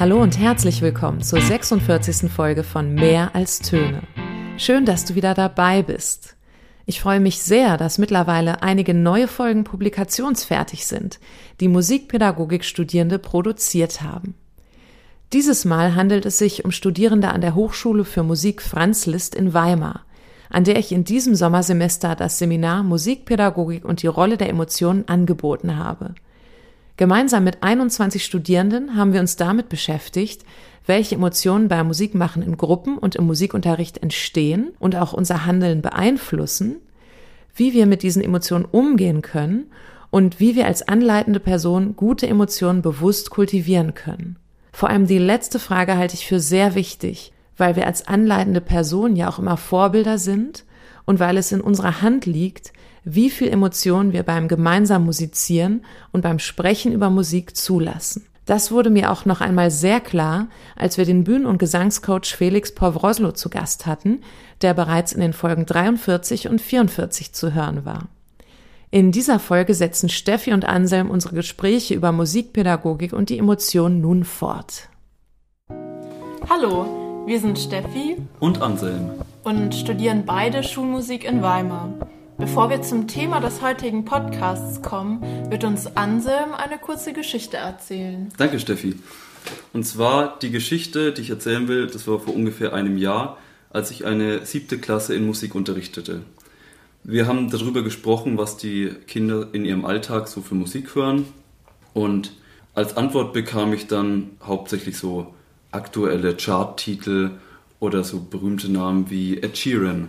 Hallo und herzlich willkommen zur 46. Folge von Mehr als Töne. Schön, dass du wieder dabei bist. Ich freue mich sehr, dass mittlerweile einige neue Folgen publikationsfertig sind, die Musikpädagogik-Studierende produziert haben. Dieses Mal handelt es sich um Studierende an der Hochschule für Musik Franz Liszt in Weimar, an der ich in diesem Sommersemester das Seminar Musikpädagogik und die Rolle der Emotionen angeboten habe – Gemeinsam mit 21 Studierenden haben wir uns damit beschäftigt, welche Emotionen beim Musikmachen in Gruppen und im Musikunterricht entstehen und auch unser Handeln beeinflussen, wie wir mit diesen Emotionen umgehen können und wie wir als anleitende Person gute Emotionen bewusst kultivieren können. Vor allem die letzte Frage halte ich für sehr wichtig, weil wir als anleitende Person ja auch immer Vorbilder sind und weil es in unserer Hand liegt, wie viel Emotionen wir beim gemeinsamen Musizieren und beim Sprechen über Musik zulassen. Das wurde mir auch noch einmal sehr klar, als wir den Bühnen- und Gesangscoach Felix Povroslo zu Gast hatten, der bereits in den Folgen 43 und 44 zu hören war. In dieser Folge setzen Steffi und Anselm unsere Gespräche über Musikpädagogik und die Emotionen nun fort. Hallo, wir sind Steffi und Anselm und studieren beide Schulmusik in Weimar. Bevor wir zum Thema des heutigen Podcasts kommen, wird uns Anselm eine kurze Geschichte erzählen. Danke, Steffi. Und zwar die Geschichte, die ich erzählen will, das war vor ungefähr einem Jahr, als ich eine siebte Klasse in Musik unterrichtete. Wir haben darüber gesprochen, was die Kinder in ihrem Alltag so für Musik hören. Und als Antwort bekam ich dann hauptsächlich so aktuelle Charttitel oder so berühmte Namen wie Ed Sheeran.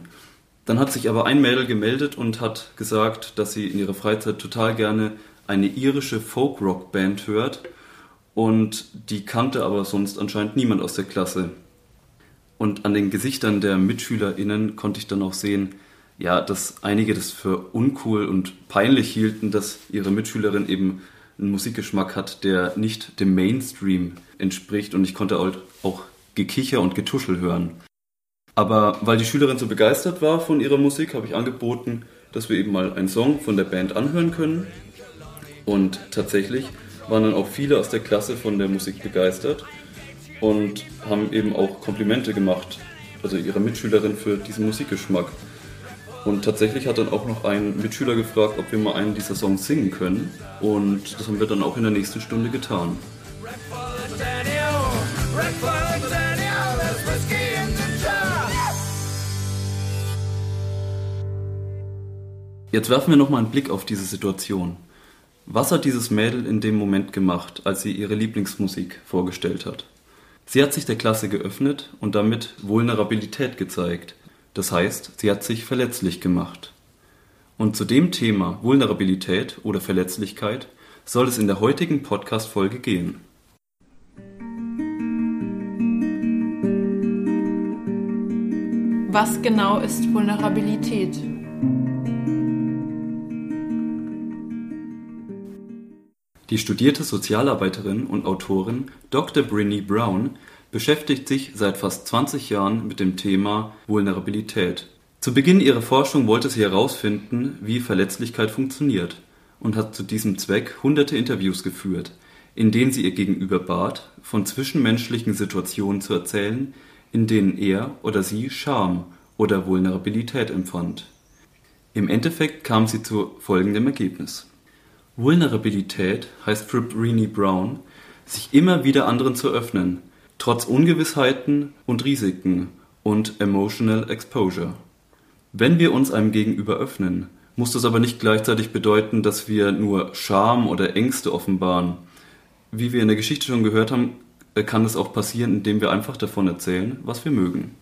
Dann hat sich aber ein Mädel gemeldet und hat gesagt, dass sie in ihrer Freizeit total gerne eine irische Folk-Rock-Band hört und die kannte aber sonst anscheinend niemand aus der Klasse. Und an den Gesichtern der MitschülerInnen konnte ich dann auch sehen, ja, dass einige das für uncool und peinlich hielten, dass ihre Mitschülerin eben einen Musikgeschmack hat, der nicht dem Mainstream entspricht und ich konnte auch Gekicher und Getuschel hören. Aber weil die Schülerin so begeistert war von ihrer Musik, habe ich angeboten, dass wir eben mal einen Song von der Band anhören können. Und tatsächlich waren dann auch viele aus der Klasse von der Musik begeistert und haben eben auch Komplimente gemacht, also ihrer Mitschülerin für diesen Musikgeschmack. Und tatsächlich hat dann auch noch ein Mitschüler gefragt, ob wir mal einen dieser Songs singen können. Und das haben wir dann auch in der nächsten Stunde getan. Jetzt werfen wir nochmal einen Blick auf diese Situation. Was hat dieses Mädel in dem Moment gemacht, als sie ihre Lieblingsmusik vorgestellt hat? Sie hat sich der Klasse geöffnet und damit Vulnerabilität gezeigt. Das heißt, sie hat sich verletzlich gemacht. Und zu dem Thema Vulnerabilität oder Verletzlichkeit soll es in der heutigen Podcast-Folge gehen. Was genau ist Vulnerabilität? Die studierte Sozialarbeiterin und Autorin Dr. Brinny Brown beschäftigt sich seit fast 20 Jahren mit dem Thema Vulnerabilität. Zu Beginn ihrer Forschung wollte sie herausfinden, wie Verletzlichkeit funktioniert und hat zu diesem Zweck hunderte Interviews geführt, in denen sie ihr Gegenüber bat, von zwischenmenschlichen Situationen zu erzählen, in denen er oder sie Scham oder Vulnerabilität empfand. Im Endeffekt kam sie zu folgendem Ergebnis Vulnerabilität heißt für Brené Brown, sich immer wieder anderen zu öffnen, trotz Ungewissheiten und Risiken und Emotional Exposure. Wenn wir uns einem Gegenüber öffnen, muss das aber nicht gleichzeitig bedeuten, dass wir nur Scham oder Ängste offenbaren. Wie wir in der Geschichte schon gehört haben, kann es auch passieren, indem wir einfach davon erzählen, was wir mögen.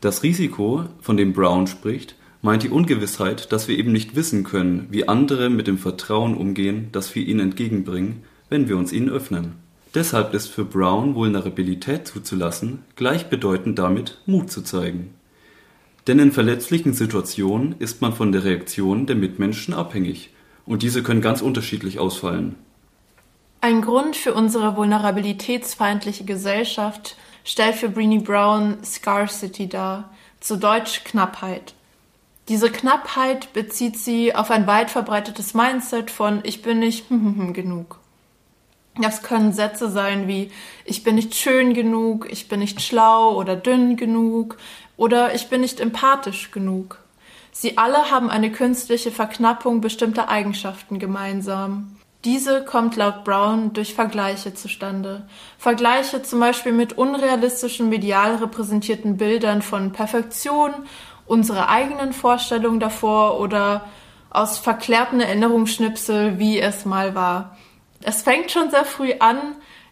Das Risiko, von dem Brown spricht, meint die Ungewissheit, dass wir eben nicht wissen können, wie andere mit dem Vertrauen umgehen, das wir ihnen entgegenbringen, wenn wir uns ihnen öffnen. Deshalb ist für Brown Vulnerabilität zuzulassen gleichbedeutend damit, Mut zu zeigen. Denn in verletzlichen Situationen ist man von der Reaktion der Mitmenschen abhängig und diese können ganz unterschiedlich ausfallen. Ein Grund für unsere vulnerabilitätsfeindliche Gesellschaft stellt für Brené Brown Scarcity dar, zu Deutsch Knappheit. Diese Knappheit bezieht sie auf ein weit verbreitetes Mindset von ich bin nicht genug. Das können Sätze sein wie ich bin nicht schön genug, ich bin nicht schlau oder dünn genug oder ich bin nicht empathisch genug. Sie alle haben eine künstliche Verknappung bestimmter Eigenschaften gemeinsam. Diese kommt laut Brown durch Vergleiche zustande. Vergleiche zum Beispiel mit unrealistischen medial repräsentierten Bildern von Perfektion, unsere eigenen Vorstellungen davor oder aus verklärten Erinnerungsschnipsel, wie es mal war. Es fängt schon sehr früh an.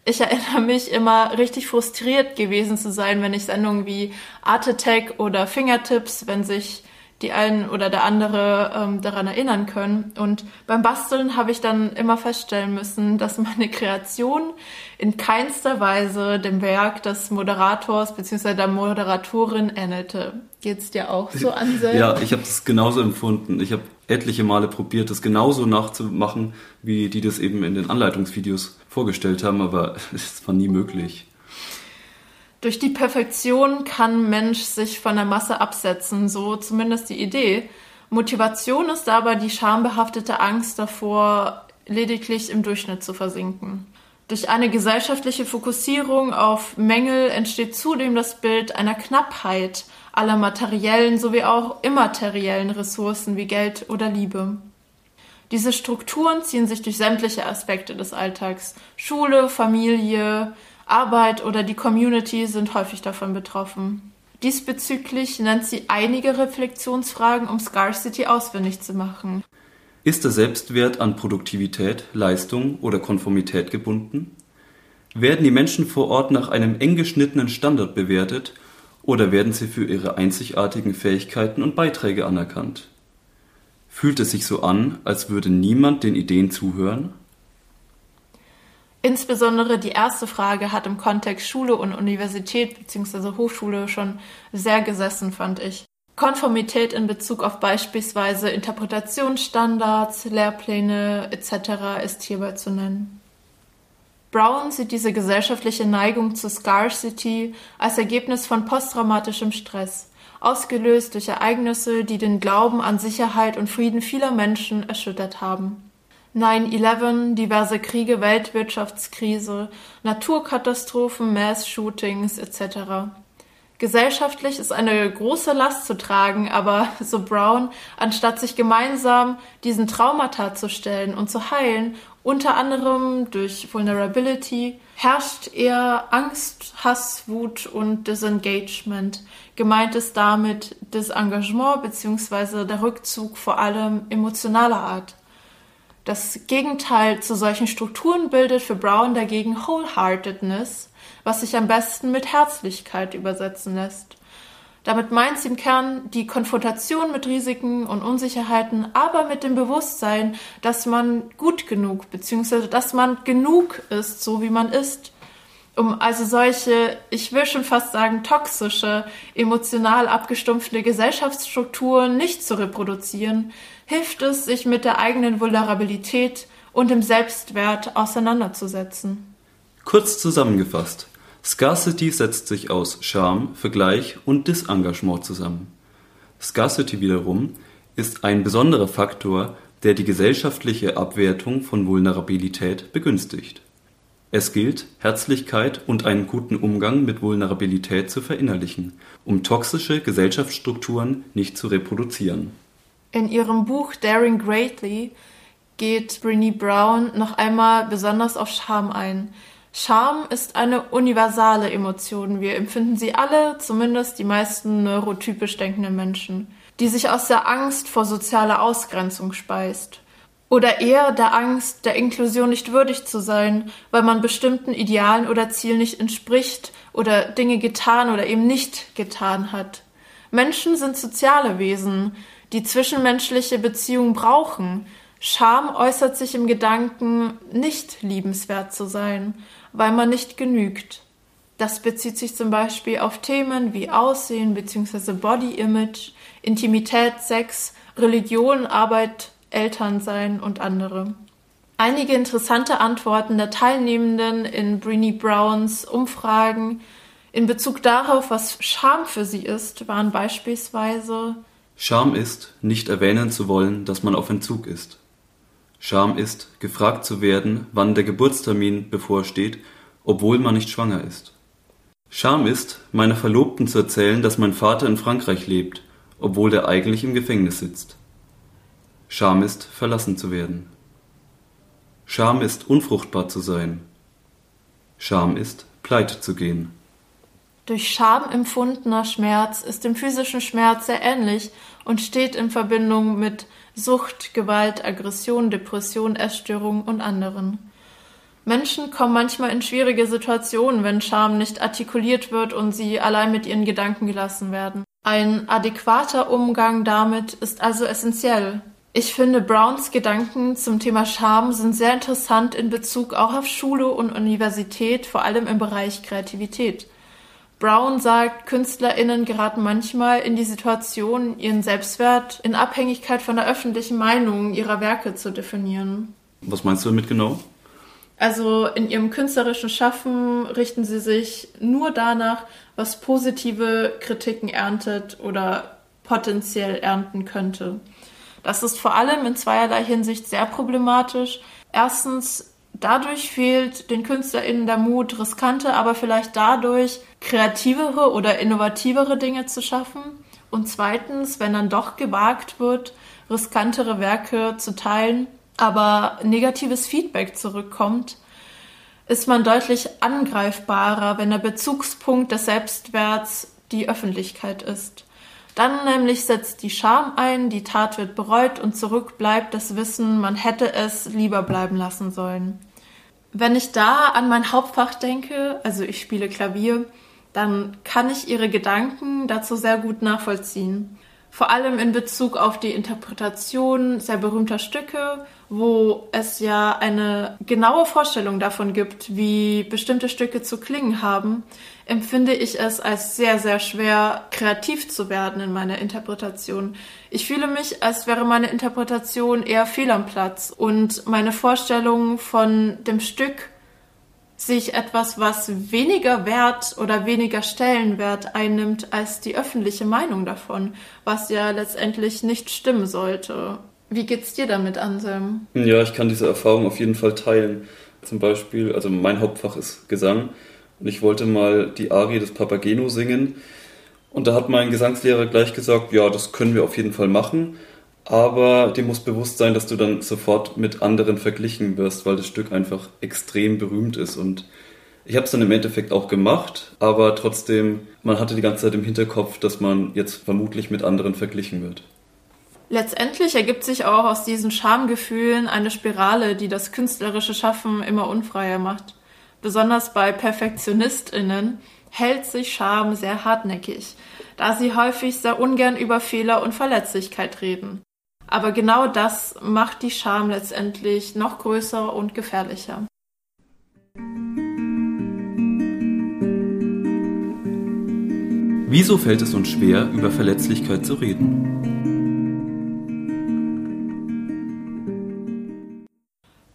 Ich erinnere mich immer richtig frustriert gewesen zu sein, wenn ich Sendungen wie Art Attack oder Fingertips, wenn sich die einen oder der andere ähm, daran erinnern können. Und beim Basteln habe ich dann immer feststellen müssen, dass meine Kreation in keinster Weise dem Werk des Moderators bzw. der Moderatorin ähnelte. Geht's dir auch so, Anselm? Ja, ich habe das genauso empfunden. Ich habe etliche Male probiert, das genauso nachzumachen, wie die das eben in den Anleitungsvideos vorgestellt haben, aber es war nie möglich. Durch die Perfektion kann Mensch sich von der Masse absetzen, so zumindest die Idee. Motivation ist aber die schambehaftete Angst davor, lediglich im Durchschnitt zu versinken. Durch eine gesellschaftliche Fokussierung auf Mängel entsteht zudem das Bild einer Knappheit aller materiellen sowie auch immateriellen Ressourcen wie Geld oder Liebe. Diese Strukturen ziehen sich durch sämtliche Aspekte des Alltags Schule, Familie, Arbeit oder die Community sind häufig davon betroffen. Diesbezüglich nennt sie einige Reflexionsfragen, um Scarcity auswendig zu machen. Ist der Selbstwert an Produktivität, Leistung oder Konformität gebunden? Werden die Menschen vor Ort nach einem eng geschnittenen Standard bewertet oder werden sie für ihre einzigartigen Fähigkeiten und Beiträge anerkannt? Fühlt es sich so an, als würde niemand den Ideen zuhören? Insbesondere die erste Frage hat im Kontext Schule und Universität bzw. Hochschule schon sehr gesessen, fand ich. Konformität in Bezug auf beispielsweise Interpretationsstandards, Lehrpläne etc. ist hierbei zu nennen. Brown sieht diese gesellschaftliche Neigung zur Scarcity als Ergebnis von posttraumatischem Stress, ausgelöst durch Ereignisse, die den Glauben an Sicherheit und Frieden vieler Menschen erschüttert haben. 9-11, diverse Kriege, Weltwirtschaftskrise, Naturkatastrophen, Mass-Shootings etc. Gesellschaftlich ist eine große Last zu tragen, aber so Brown, anstatt sich gemeinsam diesen Traumata zu stellen und zu heilen, unter anderem durch Vulnerability, herrscht eher Angst, Hass, Wut und Disengagement. Gemeint ist damit Disengagement bzw. der Rückzug vor allem emotionaler Art. Das Gegenteil zu solchen Strukturen bildet für Brown dagegen Wholeheartedness, was sich am besten mit Herzlichkeit übersetzen lässt. Damit meint sie im Kern die Konfrontation mit Risiken und Unsicherheiten, aber mit dem Bewusstsein, dass man gut genug bzw. dass man genug ist, so wie man ist. Um also solche, ich will schon fast sagen, toxische, emotional abgestumpfte Gesellschaftsstrukturen nicht zu reproduzieren, hilft es, sich mit der eigenen Vulnerabilität und dem Selbstwert auseinanderzusetzen. Kurz zusammengefasst, Scarcity setzt sich aus Scham, Vergleich und Disengagement zusammen. Scarcity wiederum ist ein besonderer Faktor, der die gesellschaftliche Abwertung von Vulnerabilität begünstigt. Es gilt, Herzlichkeit und einen guten Umgang mit Vulnerabilität zu verinnerlichen, um toxische Gesellschaftsstrukturen nicht zu reproduzieren. In ihrem Buch Daring Greatly geht Brinny Brown noch einmal besonders auf Scham ein. Scham ist eine universale Emotion. Wir empfinden sie alle, zumindest die meisten neurotypisch denkenden Menschen, die sich aus der Angst vor sozialer Ausgrenzung speist. Oder eher der Angst, der Inklusion nicht würdig zu sein, weil man bestimmten Idealen oder Zielen nicht entspricht oder Dinge getan oder eben nicht getan hat. Menschen sind soziale Wesen die zwischenmenschliche Beziehung brauchen. Scham äußert sich im Gedanken, nicht liebenswert zu sein, weil man nicht genügt. Das bezieht sich zum Beispiel auf Themen wie Aussehen bzw. Body Image, Intimität, Sex, Religion, Arbeit, Elternsein und andere. Einige interessante Antworten der Teilnehmenden in Brini Browns Umfragen in Bezug darauf, was Scham für sie ist, waren beispielsweise Scham ist, nicht erwähnen zu wollen, dass man auf Entzug ist. Scham ist, gefragt zu werden, wann der Geburtstermin bevorsteht, obwohl man nicht schwanger ist. Scham ist, meiner Verlobten zu erzählen, dass mein Vater in Frankreich lebt, obwohl er eigentlich im Gefängnis sitzt. Scham ist, verlassen zu werden. Scham ist, unfruchtbar zu sein. Scham ist, pleite zu gehen. Durch Scham empfundener Schmerz ist dem physischen Schmerz sehr ähnlich und steht in Verbindung mit Sucht, Gewalt, Aggression, Depression, Essstörung und anderen. Menschen kommen manchmal in schwierige Situationen, wenn Scham nicht artikuliert wird und sie allein mit ihren Gedanken gelassen werden. Ein adäquater Umgang damit ist also essentiell. Ich finde, Browns Gedanken zum Thema Scham sind sehr interessant in Bezug auch auf Schule und Universität, vor allem im Bereich Kreativität. Brown sagt, KünstlerInnen geraten manchmal in die Situation, ihren Selbstwert in Abhängigkeit von der öffentlichen Meinung ihrer Werke zu definieren. Was meinst du damit genau? Also in ihrem künstlerischen Schaffen richten sie sich nur danach, was positive Kritiken erntet oder potenziell ernten könnte. Das ist vor allem in zweierlei Hinsicht sehr problematisch. Erstens Dadurch fehlt den KünstlerInnen der Mut, riskante, aber vielleicht dadurch kreativere oder innovativere Dinge zu schaffen. Und zweitens, wenn dann doch gewagt wird, riskantere Werke zu teilen, aber negatives Feedback zurückkommt, ist man deutlich angreifbarer, wenn der Bezugspunkt des Selbstwerts die Öffentlichkeit ist. Dann nämlich setzt die Scham ein, die Tat wird bereut und zurück bleibt das Wissen, man hätte es lieber bleiben lassen sollen. Wenn ich da an mein Hauptfach denke, also ich spiele Klavier, dann kann ich ihre Gedanken dazu sehr gut nachvollziehen vor allem in Bezug auf die Interpretation sehr berühmter Stücke, wo es ja eine genaue Vorstellung davon gibt, wie bestimmte Stücke zu klingen haben, empfinde ich es als sehr, sehr schwer, kreativ zu werden in meiner Interpretation. Ich fühle mich, als wäre meine Interpretation eher fehl am Platz und meine Vorstellung von dem Stück sich etwas, was weniger Wert oder weniger Stellenwert einnimmt als die öffentliche Meinung davon, was ja letztendlich nicht stimmen sollte. Wie geht's dir damit, Anselm? Ja, ich kann diese Erfahrung auf jeden Fall teilen. Zum Beispiel, also mein Hauptfach ist Gesang und ich wollte mal die Arie des Papageno singen. Und da hat mein Gesangslehrer gleich gesagt, ja, das können wir auf jeden Fall machen aber dir muss bewusst sein, dass du dann sofort mit anderen verglichen wirst, weil das Stück einfach extrem berühmt ist. Und ich habe es dann im Endeffekt auch gemacht, aber trotzdem, man hatte die ganze Zeit im Hinterkopf, dass man jetzt vermutlich mit anderen verglichen wird. Letztendlich ergibt sich auch aus diesen Schamgefühlen eine Spirale, die das künstlerische Schaffen immer unfreier macht. Besonders bei Perfektionistinnen hält sich Scham sehr hartnäckig, da sie häufig sehr ungern über Fehler und Verletzlichkeit reden. Aber genau das macht die Scham letztendlich noch größer und gefährlicher. Wieso fällt es uns schwer, über Verletzlichkeit zu reden?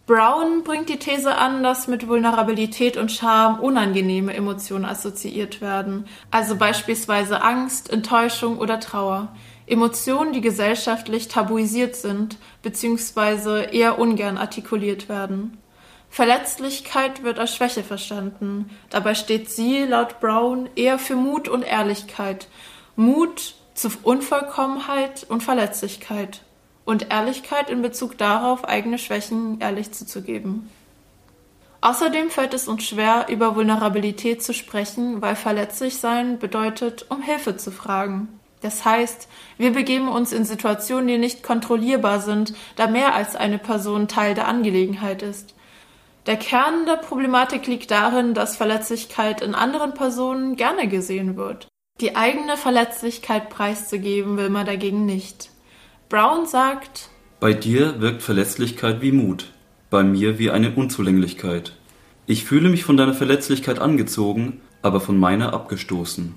Brown bringt die These an, dass mit Vulnerabilität und Scham unangenehme Emotionen assoziiert werden, also beispielsweise Angst, Enttäuschung oder Trauer. Emotionen, die gesellschaftlich tabuisiert sind bzw. eher ungern artikuliert werden. Verletzlichkeit wird als Schwäche verstanden. Dabei steht sie, laut Brown, eher für Mut und Ehrlichkeit. Mut zu Unvollkommenheit und Verletzlichkeit. Und Ehrlichkeit in Bezug darauf, eigene Schwächen ehrlich zuzugeben. Außerdem fällt es uns schwer, über Vulnerabilität zu sprechen, weil verletzlich sein bedeutet, um Hilfe zu fragen. Das heißt, wir begeben uns in Situationen, die nicht kontrollierbar sind, da mehr als eine Person Teil der Angelegenheit ist. Der Kern der Problematik liegt darin, dass Verletzlichkeit in anderen Personen gerne gesehen wird. Die eigene Verletzlichkeit preiszugeben will man dagegen nicht. Brown sagt, Bei dir wirkt Verletzlichkeit wie Mut, bei mir wie eine Unzulänglichkeit. Ich fühle mich von deiner Verletzlichkeit angezogen, aber von meiner abgestoßen.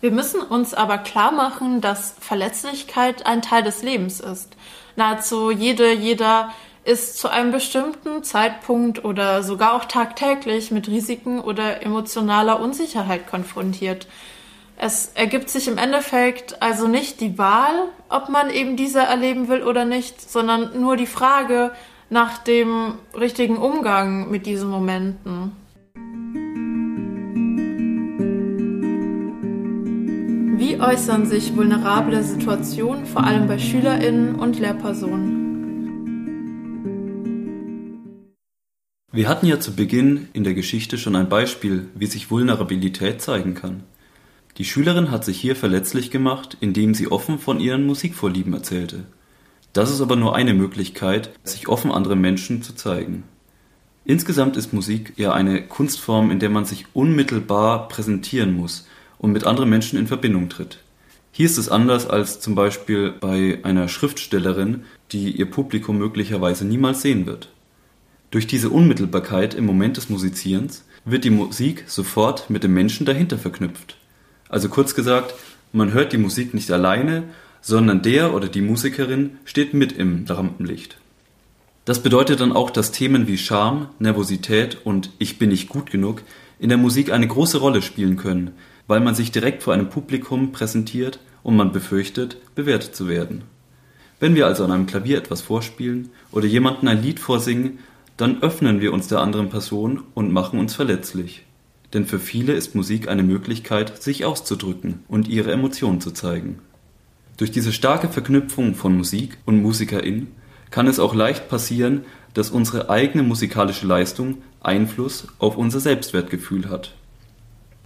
Wir müssen uns aber klar machen, dass Verletzlichkeit ein Teil des Lebens ist. Nahezu jede, jeder ist zu einem bestimmten Zeitpunkt oder sogar auch tagtäglich mit Risiken oder emotionaler Unsicherheit konfrontiert. Es ergibt sich im Endeffekt also nicht die Wahl, ob man eben diese erleben will oder nicht, sondern nur die Frage, nach dem richtigen Umgang mit diesen Momenten. Äußern sich vulnerable Situationen vor allem bei Schülerinnen und Lehrpersonen? Wir hatten ja zu Beginn in der Geschichte schon ein Beispiel, wie sich Vulnerabilität zeigen kann. Die Schülerin hat sich hier verletzlich gemacht, indem sie offen von ihren Musikvorlieben erzählte. Das ist aber nur eine Möglichkeit, sich offen anderen Menschen zu zeigen. Insgesamt ist Musik ja eine Kunstform, in der man sich unmittelbar präsentieren muss und mit anderen Menschen in Verbindung tritt. Hier ist es anders als zum Beispiel bei einer Schriftstellerin, die ihr Publikum möglicherweise niemals sehen wird. Durch diese Unmittelbarkeit im Moment des Musizierens wird die Musik sofort mit dem Menschen dahinter verknüpft. Also kurz gesagt, man hört die Musik nicht alleine, sondern der oder die Musikerin steht mit im Rampenlicht. Das bedeutet dann auch, dass Themen wie Scham, Nervosität und Ich bin nicht gut genug in der Musik eine große Rolle spielen können, weil man sich direkt vor einem Publikum präsentiert und man befürchtet, bewertet zu werden. Wenn wir also an einem Klavier etwas vorspielen oder jemanden ein Lied vorsingen, dann öffnen wir uns der anderen Person und machen uns verletzlich. Denn für viele ist Musik eine Möglichkeit, sich auszudrücken und ihre Emotionen zu zeigen. Durch diese starke Verknüpfung von Musik und Musikerin kann es auch leicht passieren, dass unsere eigene musikalische Leistung Einfluss auf unser Selbstwertgefühl hat.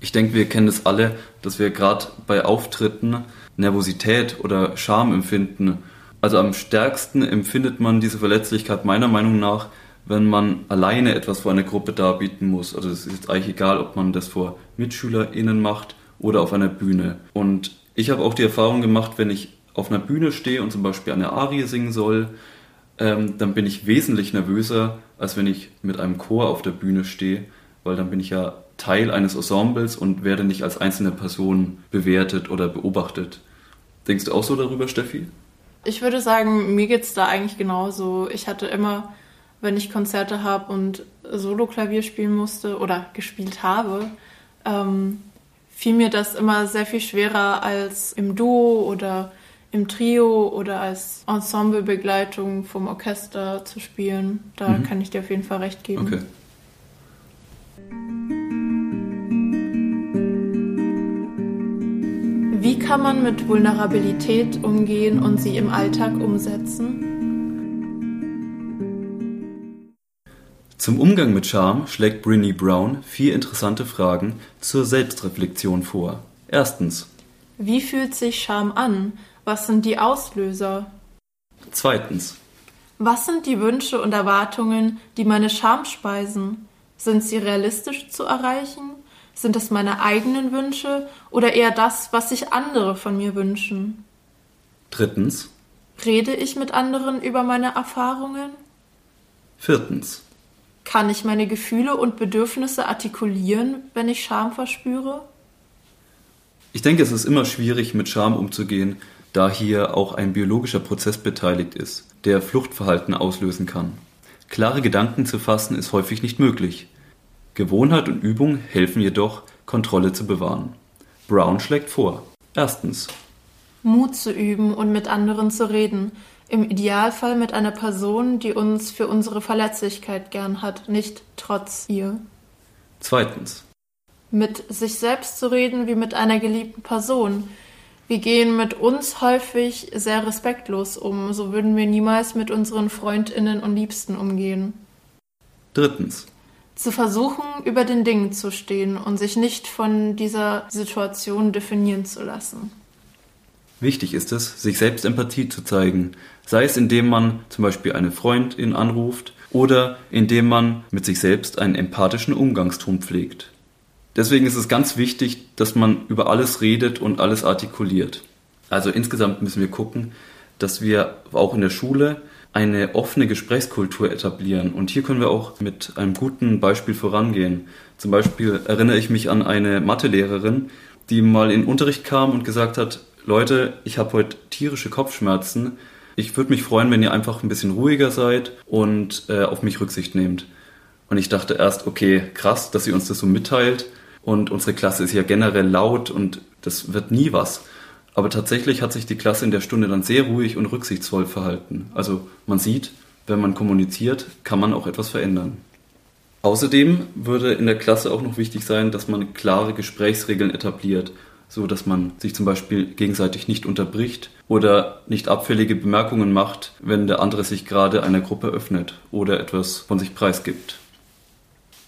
Ich denke, wir kennen es alle, dass wir gerade bei Auftritten Nervosität oder Scham empfinden. Also am stärksten empfindet man diese Verletzlichkeit meiner Meinung nach, wenn man alleine etwas vor einer Gruppe darbieten muss. Also es ist eigentlich egal, ob man das vor MitschülerInnen macht oder auf einer Bühne. Und ich habe auch die Erfahrung gemacht, wenn ich auf einer Bühne stehe und zum Beispiel eine Arie singen soll, ähm, dann bin ich wesentlich nervöser, als wenn ich mit einem Chor auf der Bühne stehe, weil dann bin ich ja Teil eines Ensembles und werde nicht als einzelne Person bewertet oder beobachtet. Denkst du auch so darüber, Steffi? Ich würde sagen, mir geht es da eigentlich genauso. Ich hatte immer, wenn ich Konzerte habe und Solo-Klavier spielen musste oder gespielt habe, ähm, fiel mir das immer sehr viel schwerer als im Duo oder im Trio oder als Ensemblebegleitung vom Orchester zu spielen. Da mhm. kann ich dir auf jeden Fall recht geben. Okay. Wie kann man mit Vulnerabilität umgehen und sie im Alltag umsetzen? Zum Umgang mit Scham schlägt Brinny Brown vier interessante Fragen zur Selbstreflexion vor. Erstens. Wie fühlt sich Scham an? Was sind die Auslöser? Zweitens. Was sind die Wünsche und Erwartungen, die meine Scham speisen? Sind sie realistisch zu erreichen? Sind es meine eigenen Wünsche oder eher das, was sich andere von mir wünschen? Drittens. Rede ich mit anderen über meine Erfahrungen? Viertens. Kann ich meine Gefühle und Bedürfnisse artikulieren, wenn ich Scham verspüre? Ich denke, es ist immer schwierig, mit Scham umzugehen, da hier auch ein biologischer Prozess beteiligt ist, der Fluchtverhalten auslösen kann. Klare Gedanken zu fassen ist häufig nicht möglich. Gewohnheit und Übung helfen jedoch, Kontrolle zu bewahren. Brown schlägt vor. Erstens. Mut zu üben und mit anderen zu reden, im Idealfall mit einer Person, die uns für unsere Verletzlichkeit gern hat, nicht trotz ihr. Zweitens. Mit sich selbst zu reden wie mit einer geliebten Person. Wir gehen mit uns häufig sehr respektlos um, so würden wir niemals mit unseren Freundinnen und Liebsten umgehen. Drittens. Zu versuchen, über den Dingen zu stehen und sich nicht von dieser Situation definieren zu lassen. Wichtig ist es, sich selbst Empathie zu zeigen, sei es indem man zum Beispiel eine Freundin anruft oder indem man mit sich selbst einen empathischen Umgangston pflegt. Deswegen ist es ganz wichtig, dass man über alles redet und alles artikuliert. Also insgesamt müssen wir gucken, dass wir auch in der Schule eine offene Gesprächskultur etablieren. Und hier können wir auch mit einem guten Beispiel vorangehen. Zum Beispiel erinnere ich mich an eine Mathelehrerin, die mal in Unterricht kam und gesagt hat, Leute, ich habe heute tierische Kopfschmerzen. Ich würde mich freuen, wenn ihr einfach ein bisschen ruhiger seid und äh, auf mich Rücksicht nehmt. Und ich dachte erst, okay, krass, dass sie uns das so mitteilt. Und unsere Klasse ist ja generell laut und das wird nie was. Aber tatsächlich hat sich die Klasse in der Stunde dann sehr ruhig und rücksichtsvoll verhalten. Also man sieht, wenn man kommuniziert, kann man auch etwas verändern. Außerdem würde in der Klasse auch noch wichtig sein, dass man klare Gesprächsregeln etabliert, so dass man sich zum Beispiel gegenseitig nicht unterbricht oder nicht abfällige Bemerkungen macht, wenn der andere sich gerade einer Gruppe öffnet oder etwas von sich preisgibt.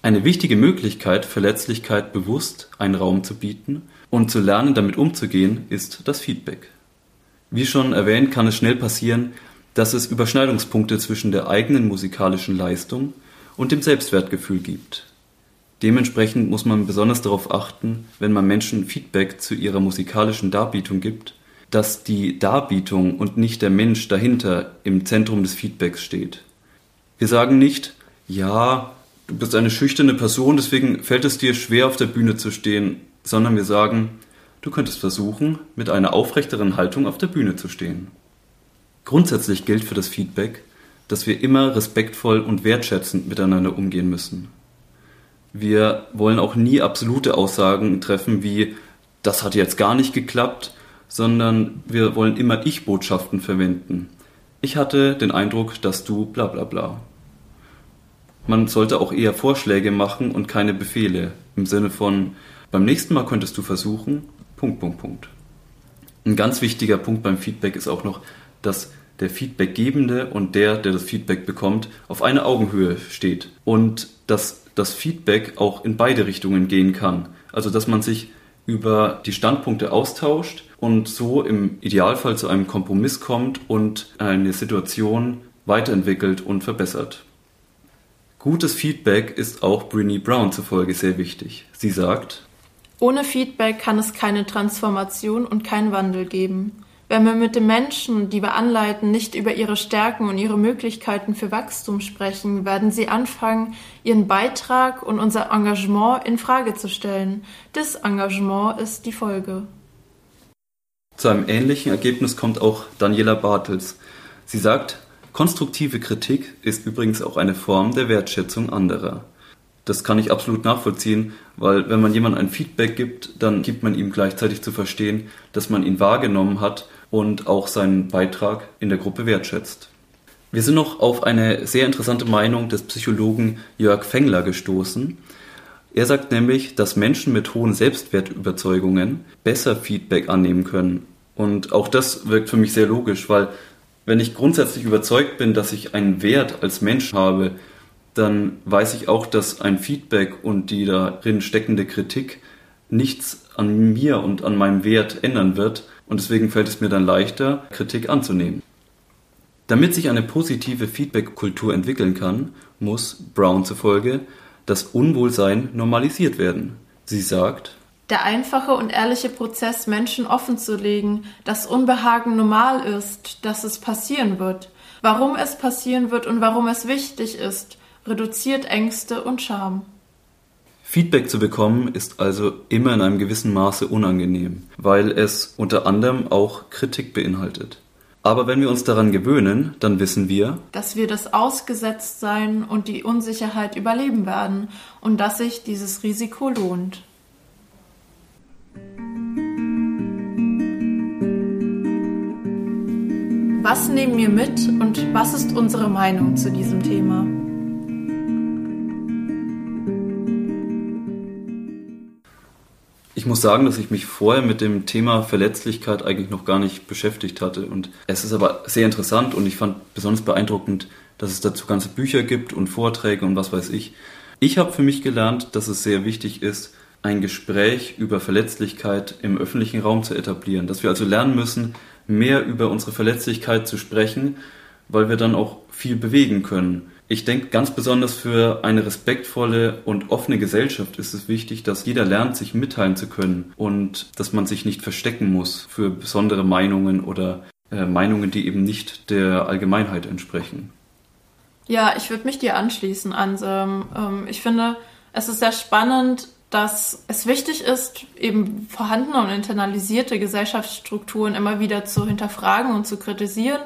Eine wichtige Möglichkeit, Verletzlichkeit bewusst einen Raum zu bieten und zu lernen, damit umzugehen, ist das Feedback. Wie schon erwähnt, kann es schnell passieren, dass es Überschneidungspunkte zwischen der eigenen musikalischen Leistung und dem Selbstwertgefühl gibt. Dementsprechend muss man besonders darauf achten, wenn man Menschen Feedback zu ihrer musikalischen Darbietung gibt, dass die Darbietung und nicht der Mensch dahinter im Zentrum des Feedbacks steht. Wir sagen nicht, ja, du bist eine schüchterne Person, deswegen fällt es dir schwer auf der Bühne zu stehen, sondern wir sagen, du könntest versuchen, mit einer aufrechteren Haltung auf der Bühne zu stehen. Grundsätzlich gilt für das Feedback, dass wir immer respektvoll und wertschätzend miteinander umgehen müssen. Wir wollen auch nie absolute Aussagen treffen wie das hat jetzt gar nicht geklappt, sondern wir wollen immer Ich-Botschaften verwenden. Ich hatte den Eindruck, dass du bla bla bla. Man sollte auch eher Vorschläge machen und keine Befehle im Sinne von beim nächsten Mal könntest du versuchen, Punkt, Punkt, Punkt. Ein ganz wichtiger Punkt beim Feedback ist auch noch, dass der Feedbackgebende und der, der das Feedback bekommt, auf einer Augenhöhe steht und dass das Feedback auch in beide Richtungen gehen kann. Also dass man sich über die Standpunkte austauscht und so im Idealfall zu einem Kompromiss kommt und eine Situation weiterentwickelt und verbessert. Gutes Feedback ist auch Brinny Brown zufolge sehr wichtig. Sie sagt, ohne Feedback kann es keine Transformation und keinen Wandel geben. Wenn wir mit den Menschen, die wir anleiten, nicht über ihre Stärken und ihre Möglichkeiten für Wachstum sprechen, werden sie anfangen, ihren Beitrag und unser Engagement in Frage zu stellen. Das Engagement ist die Folge. Zu einem ähnlichen Ergebnis kommt auch Daniela Bartels. Sie sagt, konstruktive Kritik ist übrigens auch eine Form der Wertschätzung anderer. Das kann ich absolut nachvollziehen, weil wenn man jemandem ein Feedback gibt, dann gibt man ihm gleichzeitig zu verstehen, dass man ihn wahrgenommen hat und auch seinen Beitrag in der Gruppe wertschätzt. Wir sind noch auf eine sehr interessante Meinung des Psychologen Jörg Fengler gestoßen. Er sagt nämlich, dass Menschen mit hohen Selbstwertüberzeugungen besser Feedback annehmen können. Und auch das wirkt für mich sehr logisch, weil wenn ich grundsätzlich überzeugt bin, dass ich einen Wert als Mensch habe, dann weiß ich auch, dass ein Feedback und die darin steckende Kritik nichts an mir und an meinem Wert ändern wird und deswegen fällt es mir dann leichter, Kritik anzunehmen. Damit sich eine positive Feedback-Kultur entwickeln kann, muss, Brown zufolge, das Unwohlsein normalisiert werden. Sie sagt, der einfache und ehrliche Prozess, Menschen offenzulegen, dass Unbehagen normal ist, dass es passieren wird, warum es passieren wird und warum es wichtig ist, reduziert Ängste und Scham. Feedback zu bekommen ist also immer in einem gewissen Maße unangenehm, weil es unter anderem auch Kritik beinhaltet. Aber wenn wir uns daran gewöhnen, dann wissen wir, dass wir das Ausgesetztsein und die Unsicherheit überleben werden und dass sich dieses Risiko lohnt. Was nehmen wir mit und was ist unsere Meinung zu diesem Thema? Ich muss sagen, dass ich mich vorher mit dem Thema Verletzlichkeit eigentlich noch gar nicht beschäftigt hatte. Und es ist aber sehr interessant und ich fand besonders beeindruckend, dass es dazu ganze Bücher gibt und Vorträge und was weiß ich. Ich habe für mich gelernt, dass es sehr wichtig ist, ein Gespräch über Verletzlichkeit im öffentlichen Raum zu etablieren. Dass wir also lernen müssen, mehr über unsere Verletzlichkeit zu sprechen, weil wir dann auch viel bewegen können. Ich denke, ganz besonders für eine respektvolle und offene Gesellschaft ist es wichtig, dass jeder lernt, sich mitteilen zu können und dass man sich nicht verstecken muss für besondere Meinungen oder äh, Meinungen, die eben nicht der Allgemeinheit entsprechen. Ja, ich würde mich dir anschließen, Ansem. Ähm, ich finde, es ist sehr spannend, dass es wichtig ist, eben vorhandene und internalisierte Gesellschaftsstrukturen immer wieder zu hinterfragen und zu kritisieren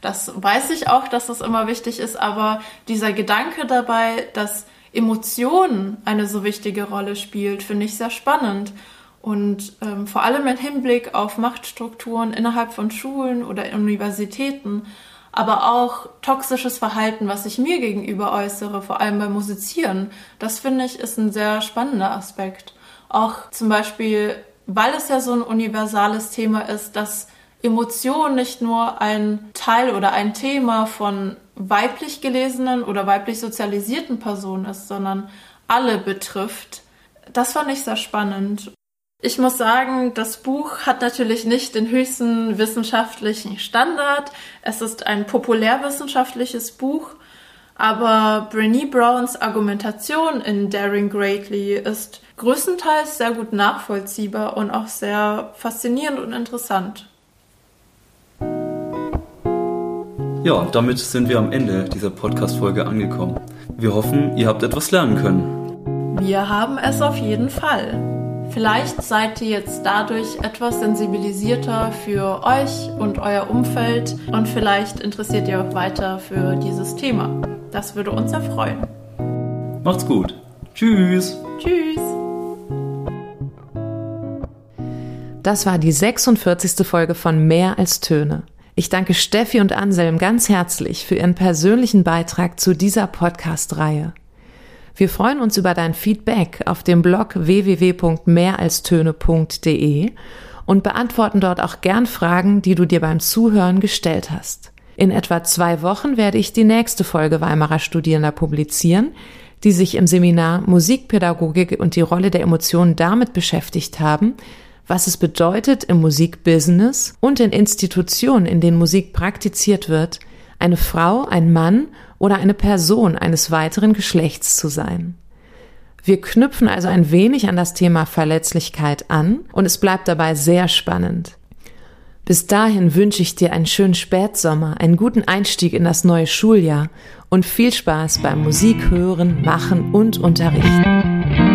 das weiß ich auch, dass das immer wichtig ist, aber dieser Gedanke dabei, dass Emotionen eine so wichtige Rolle spielt, finde ich sehr spannend. Und ähm, vor allem im Hinblick auf Machtstrukturen innerhalb von Schulen oder Universitäten. Aber auch toxisches Verhalten, was ich mir gegenüber äußere, vor allem beim Musizieren. Das finde ich ist ein sehr spannender Aspekt. Auch zum Beispiel, weil es ja so ein universales Thema ist, dass Emotion nicht nur ein Teil oder ein Thema von weiblich gelesenen oder weiblich sozialisierten Personen ist, sondern alle betrifft. Das fand ich sehr spannend. Ich muss sagen, das Buch hat natürlich nicht den höchsten wissenschaftlichen Standard. Es ist ein populärwissenschaftliches Buch, aber Brené Browns Argumentation in Daring Greatly ist größtenteils sehr gut nachvollziehbar und auch sehr faszinierend und interessant. Ja, damit sind wir am Ende dieser Podcast-Folge angekommen. Wir hoffen, ihr habt etwas lernen können. Wir haben es auf jeden Fall. Vielleicht seid ihr jetzt dadurch etwas sensibilisierter für euch und euer Umfeld und vielleicht interessiert ihr auch weiter für dieses Thema. Das würde uns erfreuen. Macht's gut. Tschüss. Tschüss. Das war die 46. Folge von Mehr als Töne. Ich danke Steffi und Anselm ganz herzlich für ihren persönlichen Beitrag zu dieser Podcast-Reihe. Wir freuen uns über dein Feedback auf dem Blog www.mehralstöne.de und beantworten dort auch gern Fragen, die du dir beim Zuhören gestellt hast. In etwa zwei Wochen werde ich die nächste Folge Weimarer Studierender publizieren, die sich im Seminar Musikpädagogik und die Rolle der Emotionen damit beschäftigt haben, was es bedeutet, im Musikbusiness und in Institutionen, in denen Musik praktiziert wird, eine Frau, ein Mann oder eine Person eines weiteren Geschlechts zu sein. Wir knüpfen also ein wenig an das Thema Verletzlichkeit an und es bleibt dabei sehr spannend. Bis dahin wünsche ich dir einen schönen Spätsommer, einen guten Einstieg in das neue Schuljahr und viel Spaß beim Musik hören, machen und unterrichten.